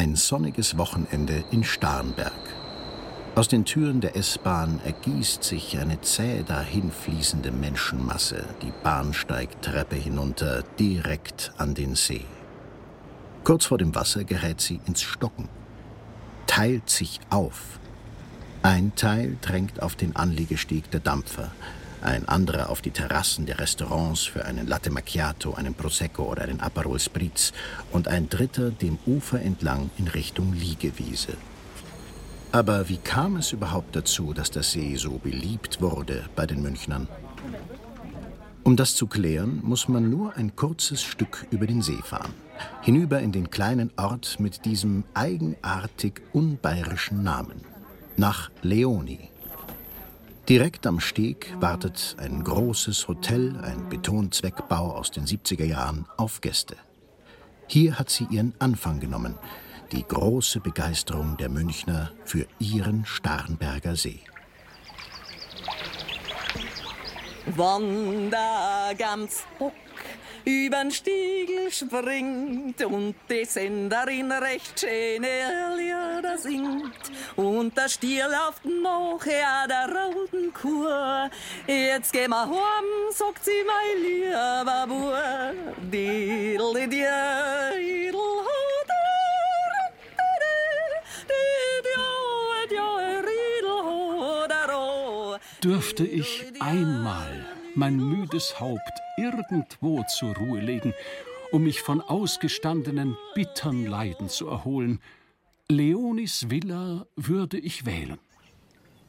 Ein sonniges Wochenende in Starnberg. Aus den Türen der S-Bahn ergießt sich eine zäh dahinfließende Menschenmasse die Bahnsteigtreppe hinunter direkt an den See. Kurz vor dem Wasser gerät sie ins Stocken, teilt sich auf. Ein Teil drängt auf den Anliegesteg der Dampfer, ein anderer auf die Terrassen der Restaurants für einen Latte Macchiato, einen Prosecco oder einen Aperol Spritz und ein dritter dem Ufer entlang in Richtung Liegewiese. Aber wie kam es überhaupt dazu, dass der See so beliebt wurde bei den Münchnern? Um das zu klären, muss man nur ein kurzes Stück über den See fahren, hinüber in den kleinen Ort mit diesem eigenartig unbayerischen Namen, nach Leoni. Direkt am Steg wartet ein großes Hotel, ein Betonzweckbau aus den 70er Jahren, auf Gäste. Hier hat sie ihren Anfang genommen, die große Begeisterung der Münchner für ihren Starnberger See. Wander ganz übern Stiegel springt und die Senderin recht schöne Lieder singt. Und der Stier läuft noch her der roten Kur. Jetzt geh mal heim, sagt sie, mein lieber Bub. Diddle, diddle, Dürfte ich einmal mein müdes Haupt irgendwo zur Ruhe legen, um mich von ausgestandenen bittern Leiden zu erholen. Leonis Villa würde ich wählen.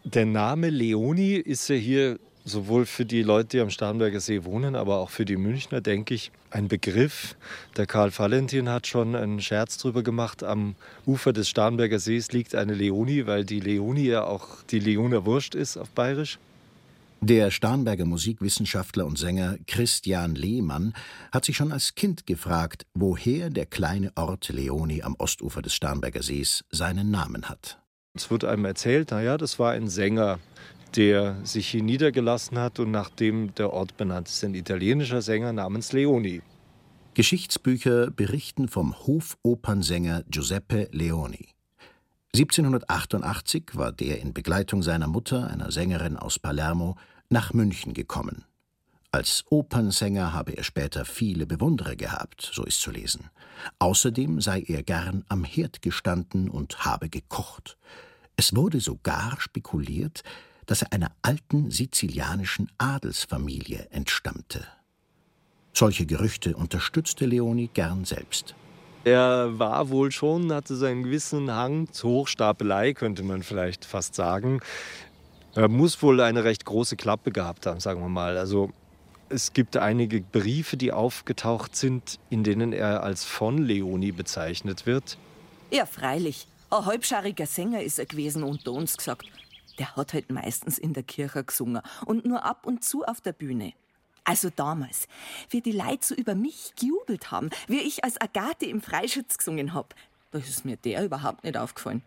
Der Name Leoni ist ja hier sowohl für die Leute, die am Starnberger See wohnen, aber auch für die Münchner, denke ich, ein Begriff. Der Karl Valentin hat schon einen Scherz drüber gemacht. Am Ufer des Starnberger Sees liegt eine Leoni, weil die Leoni ja auch die Leoner Wurst ist auf Bayerisch. Der Starnberger Musikwissenschaftler und Sänger Christian Lehmann hat sich schon als Kind gefragt, woher der kleine Ort Leoni am Ostufer des Starnberger Sees seinen Namen hat. Es wird einem erzählt, naja, das war ein Sänger, der sich hier niedergelassen hat und nach dem der Ort benannt ist. Ein italienischer Sänger namens Leoni. Geschichtsbücher berichten vom Hofopernsänger Giuseppe Leoni. 1788 war der in Begleitung seiner Mutter, einer Sängerin aus Palermo, nach München gekommen. Als Opernsänger habe er später viele Bewunderer gehabt, so ist zu lesen. Außerdem sei er gern am Herd gestanden und habe gekocht. Es wurde sogar spekuliert, dass er einer alten sizilianischen Adelsfamilie entstammte. Solche Gerüchte unterstützte Leoni gern selbst. Er war wohl schon, hatte so einen gewissen Hang zur Hochstapelei, könnte man vielleicht fast sagen. Er muss wohl eine recht große Klappe gehabt haben, sagen wir mal. Also es gibt einige Briefe, die aufgetaucht sind, in denen er als von Leoni bezeichnet wird. Ja, freilich. Ein halbschariger Sänger ist er gewesen, unter uns gesagt. Der hat halt meistens in der Kirche gesungen und nur ab und zu auf der Bühne. Also damals, wie die Leute so über mich gejubelt haben, wie ich als Agathe im Freischütz gesungen hab, da ist mir der überhaupt nicht aufgefallen.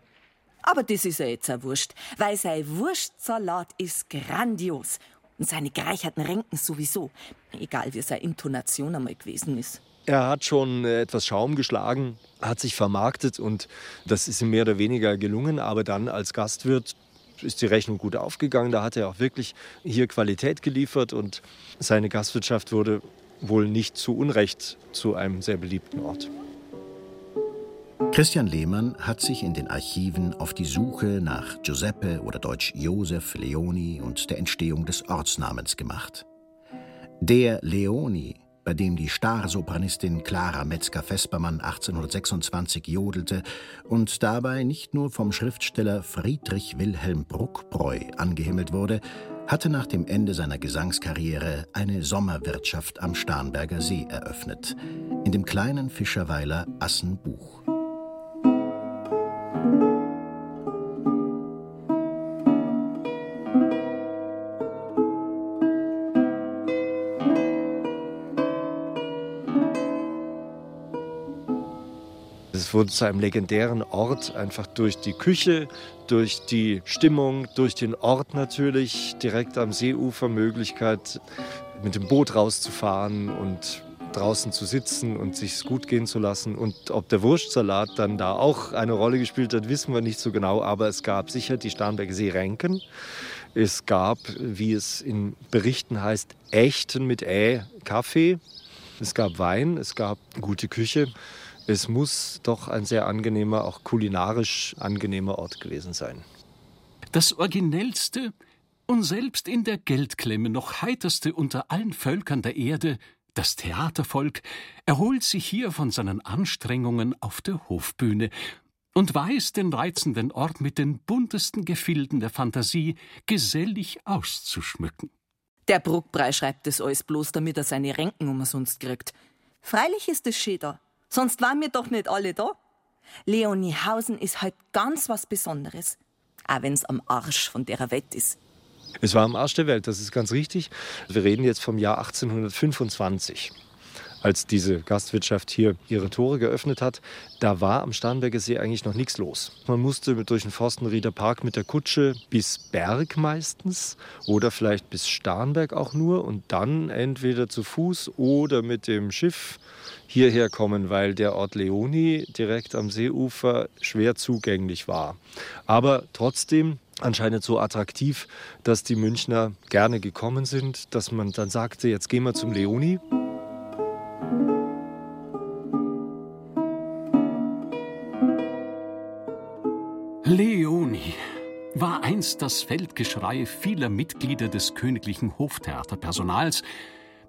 Aber das ist ja jetzt auch wurscht, weil sein Wurstsalat ist grandios und seine gereicherten Ränken sowieso, egal wie seine Intonation einmal gewesen ist. Er hat schon äh, etwas Schaum geschlagen, hat sich vermarktet und das ist ihm mehr oder weniger gelungen. Aber dann als Gastwirt ist die Rechnung gut aufgegangen. Da hat er auch wirklich hier Qualität geliefert und seine Gastwirtschaft wurde wohl nicht zu Unrecht zu einem sehr beliebten Ort. Christian Lehmann hat sich in den Archiven auf die Suche nach Giuseppe oder deutsch Josef Leoni und der Entstehung des Ortsnamens gemacht. Der Leoni bei dem die Starsopranistin Clara Metzger-Vespermann 1826 jodelte und dabei nicht nur vom Schriftsteller Friedrich Wilhelm Bruckbräu angehimmelt wurde, hatte nach dem Ende seiner Gesangskarriere eine Sommerwirtschaft am Starnberger See eröffnet, in dem kleinen Fischerweiler Assenbuch. Wurde zu einem legendären Ort, einfach durch die Küche, durch die Stimmung, durch den Ort natürlich, direkt am Seeufer Möglichkeit, mit dem Boot rauszufahren und draußen zu sitzen und sich gut gehen zu lassen. Und ob der Wurstsalat dann da auch eine Rolle gespielt hat, wissen wir nicht so genau. Aber es gab sicher die Starnberger Seeränken. Es gab, wie es in Berichten heißt, echten mit Ä Kaffee. Es gab Wein, es gab gute Küche. Es muss doch ein sehr angenehmer, auch kulinarisch angenehmer Ort gewesen sein. Das Originellste und selbst in der Geldklemme noch heiterste unter allen Völkern der Erde, das Theatervolk, erholt sich hier von seinen Anstrengungen auf der Hofbühne und weiß den reizenden Ort mit den buntesten Gefilden der Fantasie gesellig auszuschmücken. Der Bruckbrei schreibt es alles bloß, damit er seine Ränken umsonst kriegt. Freilich ist es schön da, sonst waren wir doch nicht alle da. Leoniehausen ist halt ganz was Besonderes, auch wenn's am Arsch von der Welt ist. Es war am Arsch der Welt, das ist ganz richtig. Wir reden jetzt vom Jahr 1825 als diese Gastwirtschaft hier ihre Tore geöffnet hat, da war am Starnberger See eigentlich noch nichts los. Man musste durch den Forstenrieder Park mit der Kutsche bis Berg meistens oder vielleicht bis Starnberg auch nur und dann entweder zu Fuß oder mit dem Schiff hierher kommen, weil der Ort Leoni direkt am Seeufer schwer zugänglich war. Aber trotzdem anscheinend so attraktiv, dass die Münchner gerne gekommen sind, dass man dann sagte, jetzt gehen wir zum Leoni. Leoni einst das Feldgeschrei vieler Mitglieder des königlichen Hoftheaterpersonals,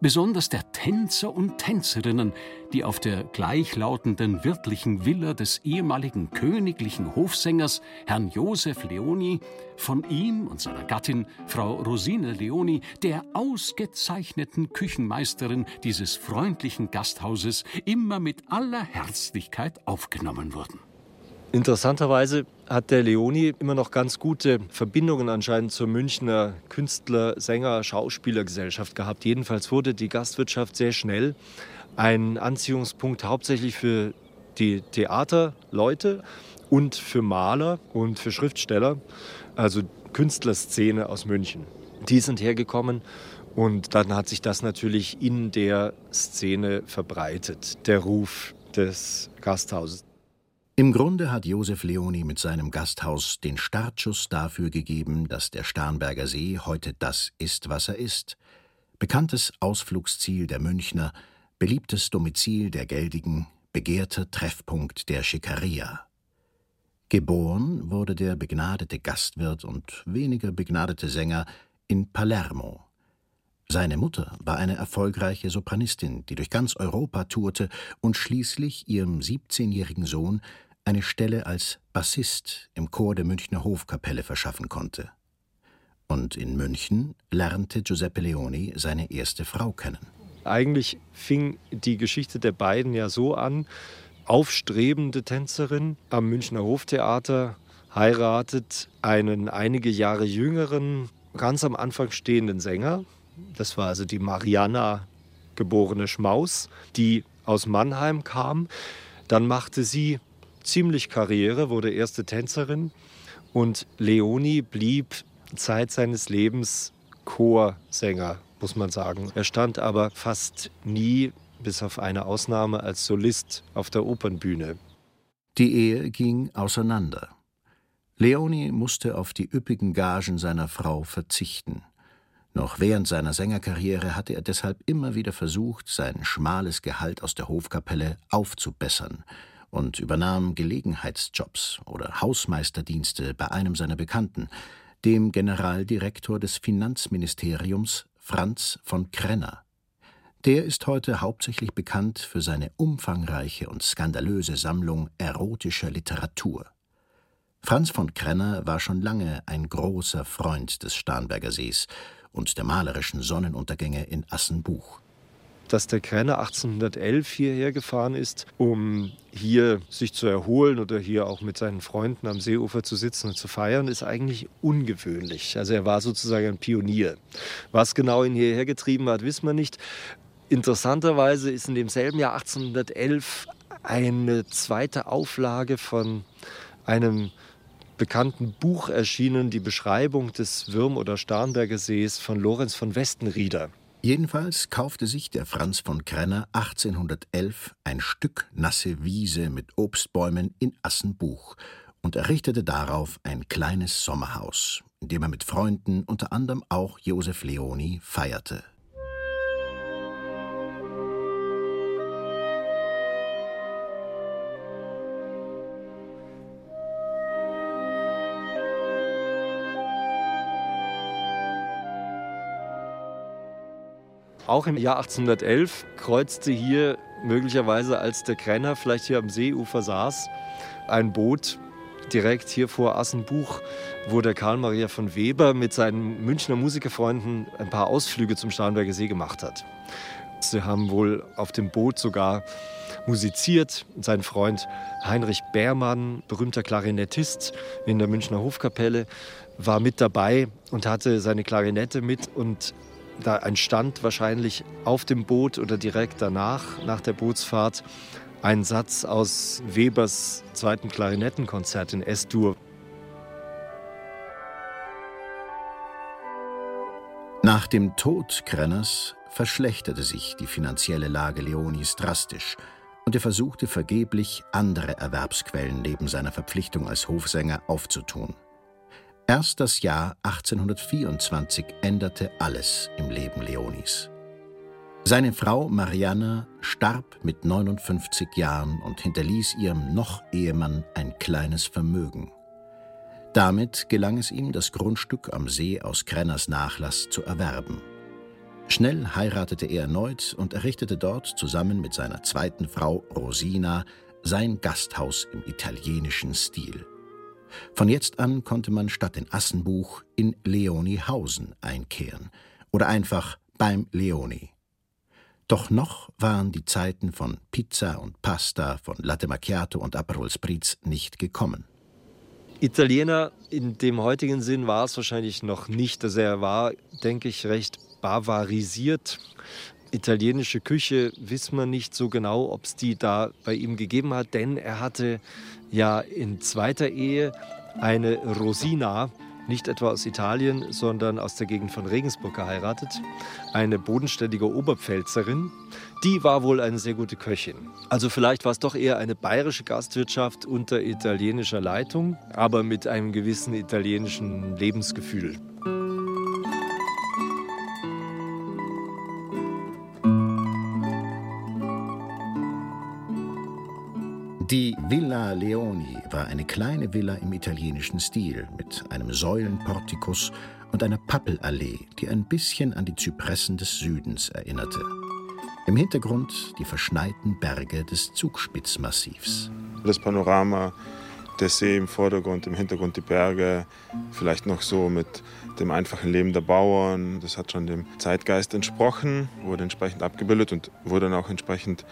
besonders der Tänzer und Tänzerinnen, die auf der gleichlautenden wirtlichen Villa des ehemaligen königlichen Hofsängers Herrn Josef Leoni, von ihm und seiner Gattin Frau Rosine Leoni, der ausgezeichneten Küchenmeisterin dieses freundlichen Gasthauses, immer mit aller Herzlichkeit aufgenommen wurden. Interessanterweise hat der Leoni immer noch ganz gute Verbindungen anscheinend zur Münchner Künstler-, Sänger-, Schauspielergesellschaft gehabt. Jedenfalls wurde die Gastwirtschaft sehr schnell ein Anziehungspunkt hauptsächlich für die Theaterleute und für Maler und für Schriftsteller, also Künstlerszene aus München. Die sind hergekommen und dann hat sich das natürlich in der Szene verbreitet, der Ruf des Gasthauses. Im Grunde hat Josef Leoni mit seinem Gasthaus den Startschuss dafür gegeben, dass der Starnberger See heute das ist, was er ist. Bekanntes Ausflugsziel der Münchner, beliebtes Domizil der Geldigen, begehrter Treffpunkt der Schikaria. Geboren wurde der begnadete Gastwirt und weniger begnadete Sänger in Palermo. Seine Mutter war eine erfolgreiche Sopranistin, die durch ganz Europa tourte und schließlich ihrem 17-jährigen Sohn eine Stelle als Bassist im Chor der Münchner Hofkapelle verschaffen konnte. Und in München lernte Giuseppe Leoni seine erste Frau kennen. Eigentlich fing die Geschichte der beiden ja so an, aufstrebende Tänzerin am Münchner Hoftheater heiratet einen einige Jahre jüngeren, ganz am Anfang stehenden Sänger. Das war also die Mariana geborene Schmaus, die aus Mannheim kam. Dann machte sie ziemlich Karriere, wurde erste Tänzerin und Leoni blieb Zeit seines Lebens Chorsänger, muss man sagen. Er stand aber fast nie, bis auf eine Ausnahme, als Solist auf der Opernbühne. Die Ehe ging auseinander. Leoni musste auf die üppigen Gagen seiner Frau verzichten. Noch während seiner Sängerkarriere hatte er deshalb immer wieder versucht, sein schmales Gehalt aus der Hofkapelle aufzubessern und übernahm Gelegenheitsjobs oder Hausmeisterdienste bei einem seiner Bekannten, dem Generaldirektor des Finanzministeriums Franz von Krenner. Der ist heute hauptsächlich bekannt für seine umfangreiche und skandalöse Sammlung erotischer Literatur. Franz von Krenner war schon lange ein großer Freund des Starnberger Sees und der malerischen Sonnenuntergänge in Assenbuch dass der Krenner 1811 hierher gefahren ist, um hier sich zu erholen oder hier auch mit seinen Freunden am Seeufer zu sitzen und zu feiern, ist eigentlich ungewöhnlich. Also er war sozusagen ein Pionier. Was genau ihn hierher getrieben hat, wissen wir nicht. Interessanterweise ist in demselben Jahr 1811 eine zweite Auflage von einem bekannten Buch erschienen, die Beschreibung des Würm- oder Starnberger Sees von Lorenz von Westenrieder. Jedenfalls kaufte sich der Franz von Krenner 1811 ein Stück nasse Wiese mit Obstbäumen in Assenbuch und errichtete darauf ein kleines Sommerhaus, in dem er mit Freunden, unter anderem auch Josef Leoni, feierte. Auch im Jahr 1811 kreuzte hier möglicherweise, als der Krenner vielleicht hier am Seeufer saß, ein Boot direkt hier vor Assenbuch, wo der Karl Maria von Weber mit seinen Münchner Musikerfreunden ein paar Ausflüge zum Starnberger See gemacht hat. Sie haben wohl auf dem Boot sogar musiziert. Sein Freund Heinrich Beermann, berühmter Klarinettist in der Münchner Hofkapelle, war mit dabei und hatte seine Klarinette mit und da entstand wahrscheinlich auf dem Boot oder direkt danach, nach der Bootsfahrt, ein Satz aus Webers zweiten Klarinettenkonzert in S-Dur. Nach dem Tod Krenners verschlechterte sich die finanzielle Lage Leonis drastisch und er versuchte vergeblich, andere Erwerbsquellen neben seiner Verpflichtung als Hofsänger aufzutun. Erst das Jahr 1824 änderte alles im Leben Leonis. Seine Frau Marianne starb mit 59 Jahren und hinterließ ihrem Noch-Ehemann ein kleines Vermögen. Damit gelang es ihm, das Grundstück am See aus Krenners Nachlass zu erwerben. Schnell heiratete er erneut und errichtete dort zusammen mit seiner zweiten Frau Rosina sein Gasthaus im italienischen Stil. Von jetzt an konnte man statt in Assenbuch in Leonihausen einkehren oder einfach beim Leoni. Doch noch waren die Zeiten von Pizza und Pasta, von Latte Macchiato und Aperol Spritz nicht gekommen. Italiener in dem heutigen Sinn war es wahrscheinlich noch nicht. Also er war, denke ich, recht bavarisiert. Italienische Küche wissen wir nicht so genau, ob es die da bei ihm gegeben hat, denn er hatte ja in zweiter Ehe eine Rosina, nicht etwa aus Italien, sondern aus der Gegend von Regensburg geheiratet. Eine bodenständige Oberpfälzerin. Die war wohl eine sehr gute Köchin. Also vielleicht war es doch eher eine bayerische Gastwirtschaft unter italienischer Leitung, aber mit einem gewissen italienischen Lebensgefühl. Die Villa Leoni war eine kleine Villa im italienischen Stil mit einem Säulenportikus und einer Pappelallee, die ein bisschen an die Zypressen des Südens erinnerte. Im Hintergrund die verschneiten Berge des Zugspitzmassivs. Das Panorama, der See im Vordergrund, im Hintergrund die Berge, vielleicht noch so mit dem einfachen Leben der Bauern. Das hat schon dem Zeitgeist entsprochen, wurde entsprechend abgebildet und wurde dann auch entsprechend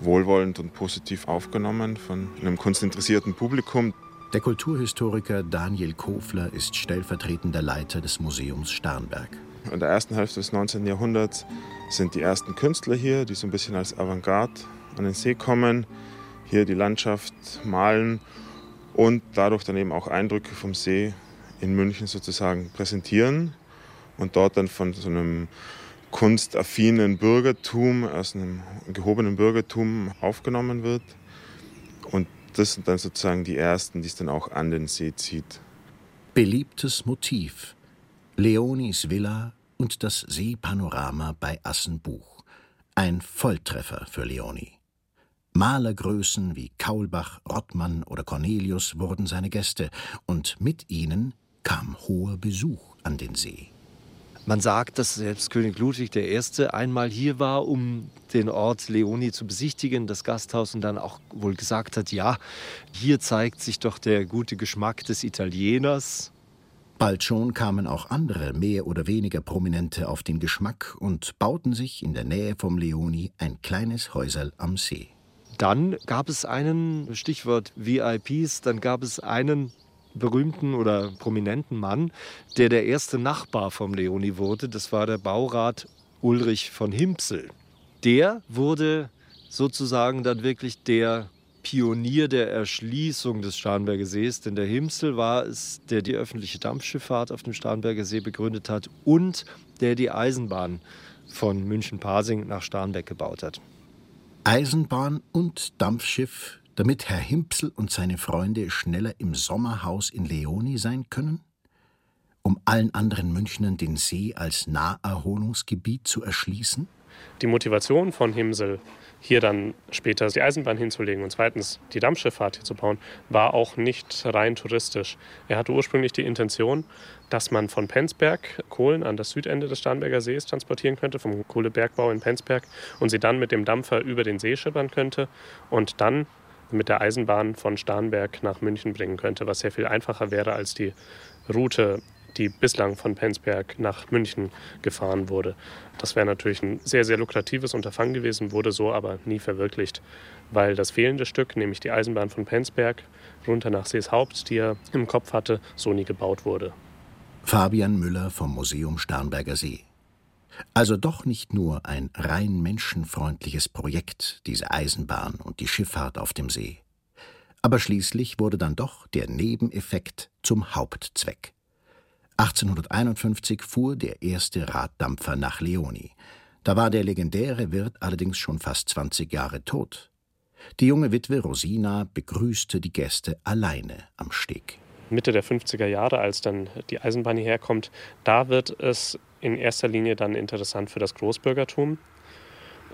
wohlwollend und positiv aufgenommen von einem kunstinteressierten Publikum. Der Kulturhistoriker Daniel Kofler ist stellvertretender Leiter des Museums Starnberg. In der ersten Hälfte des 19. Jahrhunderts sind die ersten Künstler hier, die so ein bisschen als Avantgarde an den See kommen, hier die Landschaft malen und dadurch dann eben auch Eindrücke vom See in München sozusagen präsentieren und dort dann von so einem kunstaffinen Bürgertum, aus einem gehobenen Bürgertum aufgenommen wird. Und das sind dann sozusagen die ersten, die es dann auch an den See zieht. Beliebtes Motiv. Leonis Villa und das Seepanorama bei Assenbuch. Ein Volltreffer für Leoni. Malergrößen wie Kaulbach, Rottmann oder Cornelius wurden seine Gäste, und mit ihnen kam hoher Besuch an den See. Man sagt, dass selbst König Ludwig I. einmal hier war, um den Ort Leoni zu besichtigen, das Gasthaus, und dann auch wohl gesagt hat, ja, hier zeigt sich doch der gute Geschmack des Italieners. Bald schon kamen auch andere, mehr oder weniger prominente, auf den Geschmack und bauten sich in der Nähe vom Leoni ein kleines Häuserl am See. Dann gab es einen, Stichwort VIPs, dann gab es einen berühmten oder prominenten Mann, der der erste Nachbar vom Leoni wurde. Das war der Baurat Ulrich von Himpsel. Der wurde sozusagen dann wirklich der Pionier der Erschließung des Starnberger Sees, denn der Himpsel war es, der die öffentliche Dampfschifffahrt auf dem Starnberger See begründet hat und der die Eisenbahn von München-Pasing nach Starnberg gebaut hat. Eisenbahn und Dampfschiff, damit Herr Himpsel und seine Freunde schneller im Sommerhaus in Leoni sein können? Um allen anderen Münchnern den See als Naherholungsgebiet zu erschließen? Die Motivation von Himsel, hier dann später die Eisenbahn hinzulegen und zweitens die Dampfschifffahrt hier zu bauen, war auch nicht rein touristisch. Er hatte ursprünglich die Intention, dass man von Penzberg Kohlen an das Südende des Starnberger Sees transportieren könnte, vom Kohlebergbau in Penzberg, und sie dann mit dem Dampfer über den See schippern könnte und dann mit der Eisenbahn von Starnberg nach München bringen könnte, was sehr viel einfacher wäre als die Route die bislang von Penzberg nach München gefahren wurde. Das wäre natürlich ein sehr, sehr lukratives Unterfangen gewesen, wurde so aber nie verwirklicht, weil das fehlende Stück, nämlich die Eisenbahn von Penzberg runter nach Seeshaupt, die er im Kopf hatte, so nie gebaut wurde. Fabian Müller vom Museum Starnberger See. Also doch nicht nur ein rein menschenfreundliches Projekt, diese Eisenbahn und die Schifffahrt auf dem See. Aber schließlich wurde dann doch der Nebeneffekt zum Hauptzweck. 1851 fuhr der erste Raddampfer nach Leoni. Da war der legendäre Wirt allerdings schon fast 20 Jahre tot. Die junge Witwe Rosina begrüßte die Gäste alleine am Steg. Mitte der 50er Jahre, als dann die Eisenbahn hierher kommt, da wird es in erster Linie dann interessant für das Großbürgertum.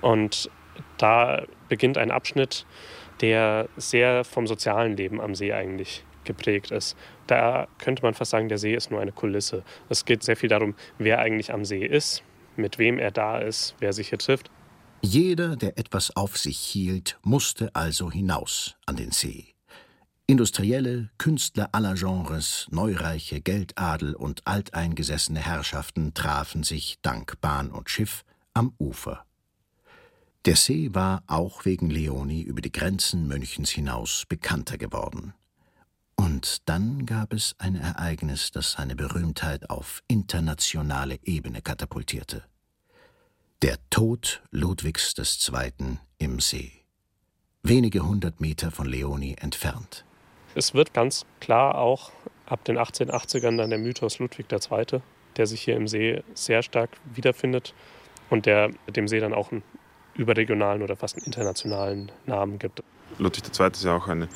Und da beginnt ein Abschnitt, der sehr vom sozialen Leben am See eigentlich geprägt ist. Da könnte man fast sagen, der See ist nur eine Kulisse. Es geht sehr viel darum, wer eigentlich am See ist, mit wem er da ist, wer sich hier trifft. Jeder, der etwas auf sich hielt, musste also hinaus an den See. Industrielle, Künstler aller Genres, Neureiche, Geldadel und alteingesessene Herrschaften trafen sich dank Bahn und Schiff am Ufer. Der See war auch wegen Leoni über die Grenzen Münchens hinaus bekannter geworden. Und dann gab es ein Ereignis, das seine Berühmtheit auf internationale Ebene katapultierte. Der Tod Ludwigs II. im See. Wenige hundert Meter von Leoni entfernt. Es wird ganz klar auch ab den 1880ern dann der Mythos Ludwig II., der sich hier im See sehr stark wiederfindet und der dem See dann auch einen überregionalen oder fast einen internationalen Namen gibt. Ludwig II. ist ja auch eine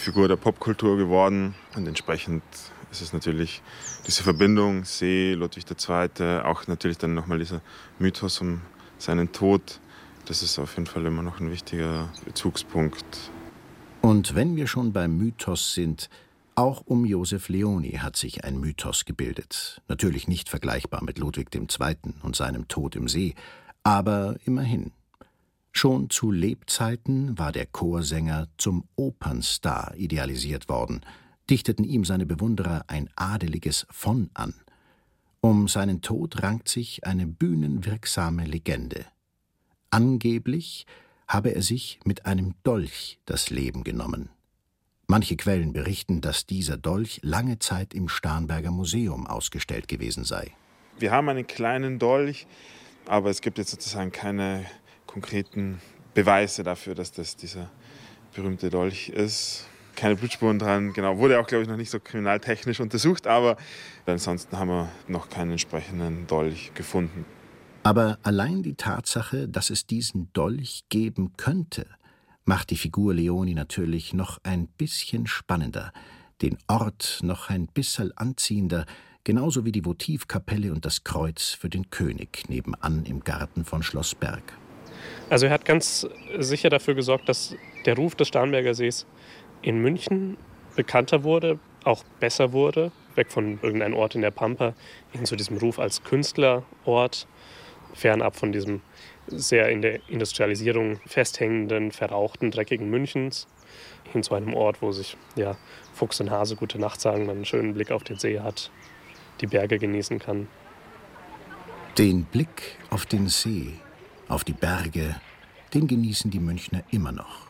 Figur der Popkultur geworden. Und entsprechend ist es natürlich diese Verbindung See, Ludwig II., auch natürlich dann nochmal dieser Mythos um seinen Tod. Das ist auf jeden Fall immer noch ein wichtiger Bezugspunkt. Und wenn wir schon beim Mythos sind, auch um Josef Leoni hat sich ein Mythos gebildet. Natürlich nicht vergleichbar mit Ludwig II. und seinem Tod im See, aber immerhin. Schon zu Lebzeiten war der Chorsänger zum Opernstar idealisiert worden, dichteten ihm seine Bewunderer ein adeliges von an. Um seinen Tod rankt sich eine bühnenwirksame Legende. Angeblich habe er sich mit einem Dolch das Leben genommen. Manche Quellen berichten, dass dieser Dolch lange Zeit im Starnberger Museum ausgestellt gewesen sei. Wir haben einen kleinen Dolch, aber es gibt jetzt sozusagen keine konkreten Beweise dafür, dass das dieser berühmte Dolch ist. Keine Blutspuren dran, genau. Wurde auch, glaube ich, noch nicht so kriminaltechnisch untersucht, aber ansonsten haben wir noch keinen entsprechenden Dolch gefunden. Aber allein die Tatsache, dass es diesen Dolch geben könnte, macht die Figur Leoni natürlich noch ein bisschen spannender, den Ort noch ein bisschen anziehender, genauso wie die Votivkapelle und das Kreuz für den König nebenan im Garten von Schloss Berg. Also er hat ganz sicher dafür gesorgt, dass der Ruf des Starnberger Sees in München bekannter wurde, auch besser wurde, weg von irgendeinem Ort in der Pampa hin zu diesem Ruf als Künstlerort, fernab von diesem sehr in der Industrialisierung festhängenden, verrauchten, dreckigen Münchens, hin zu einem Ort, wo sich ja, Fuchs und Hase gute Nacht sagen, man einen schönen Blick auf den See hat, die Berge genießen kann. Den Blick auf den See auf die Berge, den genießen die Münchner immer noch.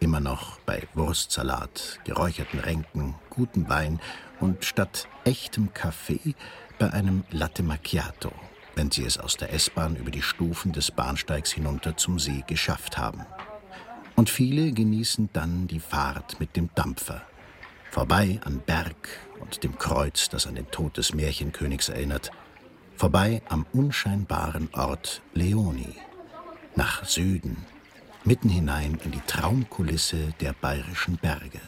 Immer noch bei Wurstsalat, geräucherten Ränken, gutem Wein und statt echtem Kaffee bei einem Latte Macchiato, wenn sie es aus der S-Bahn über die Stufen des Bahnsteigs hinunter zum See geschafft haben. Und viele genießen dann die Fahrt mit dem Dampfer, vorbei an Berg und dem Kreuz, das an den Tod des Märchenkönigs erinnert, Vorbei am unscheinbaren Ort Leoni. Nach Süden, mitten hinein in die Traumkulisse der bayerischen Berge.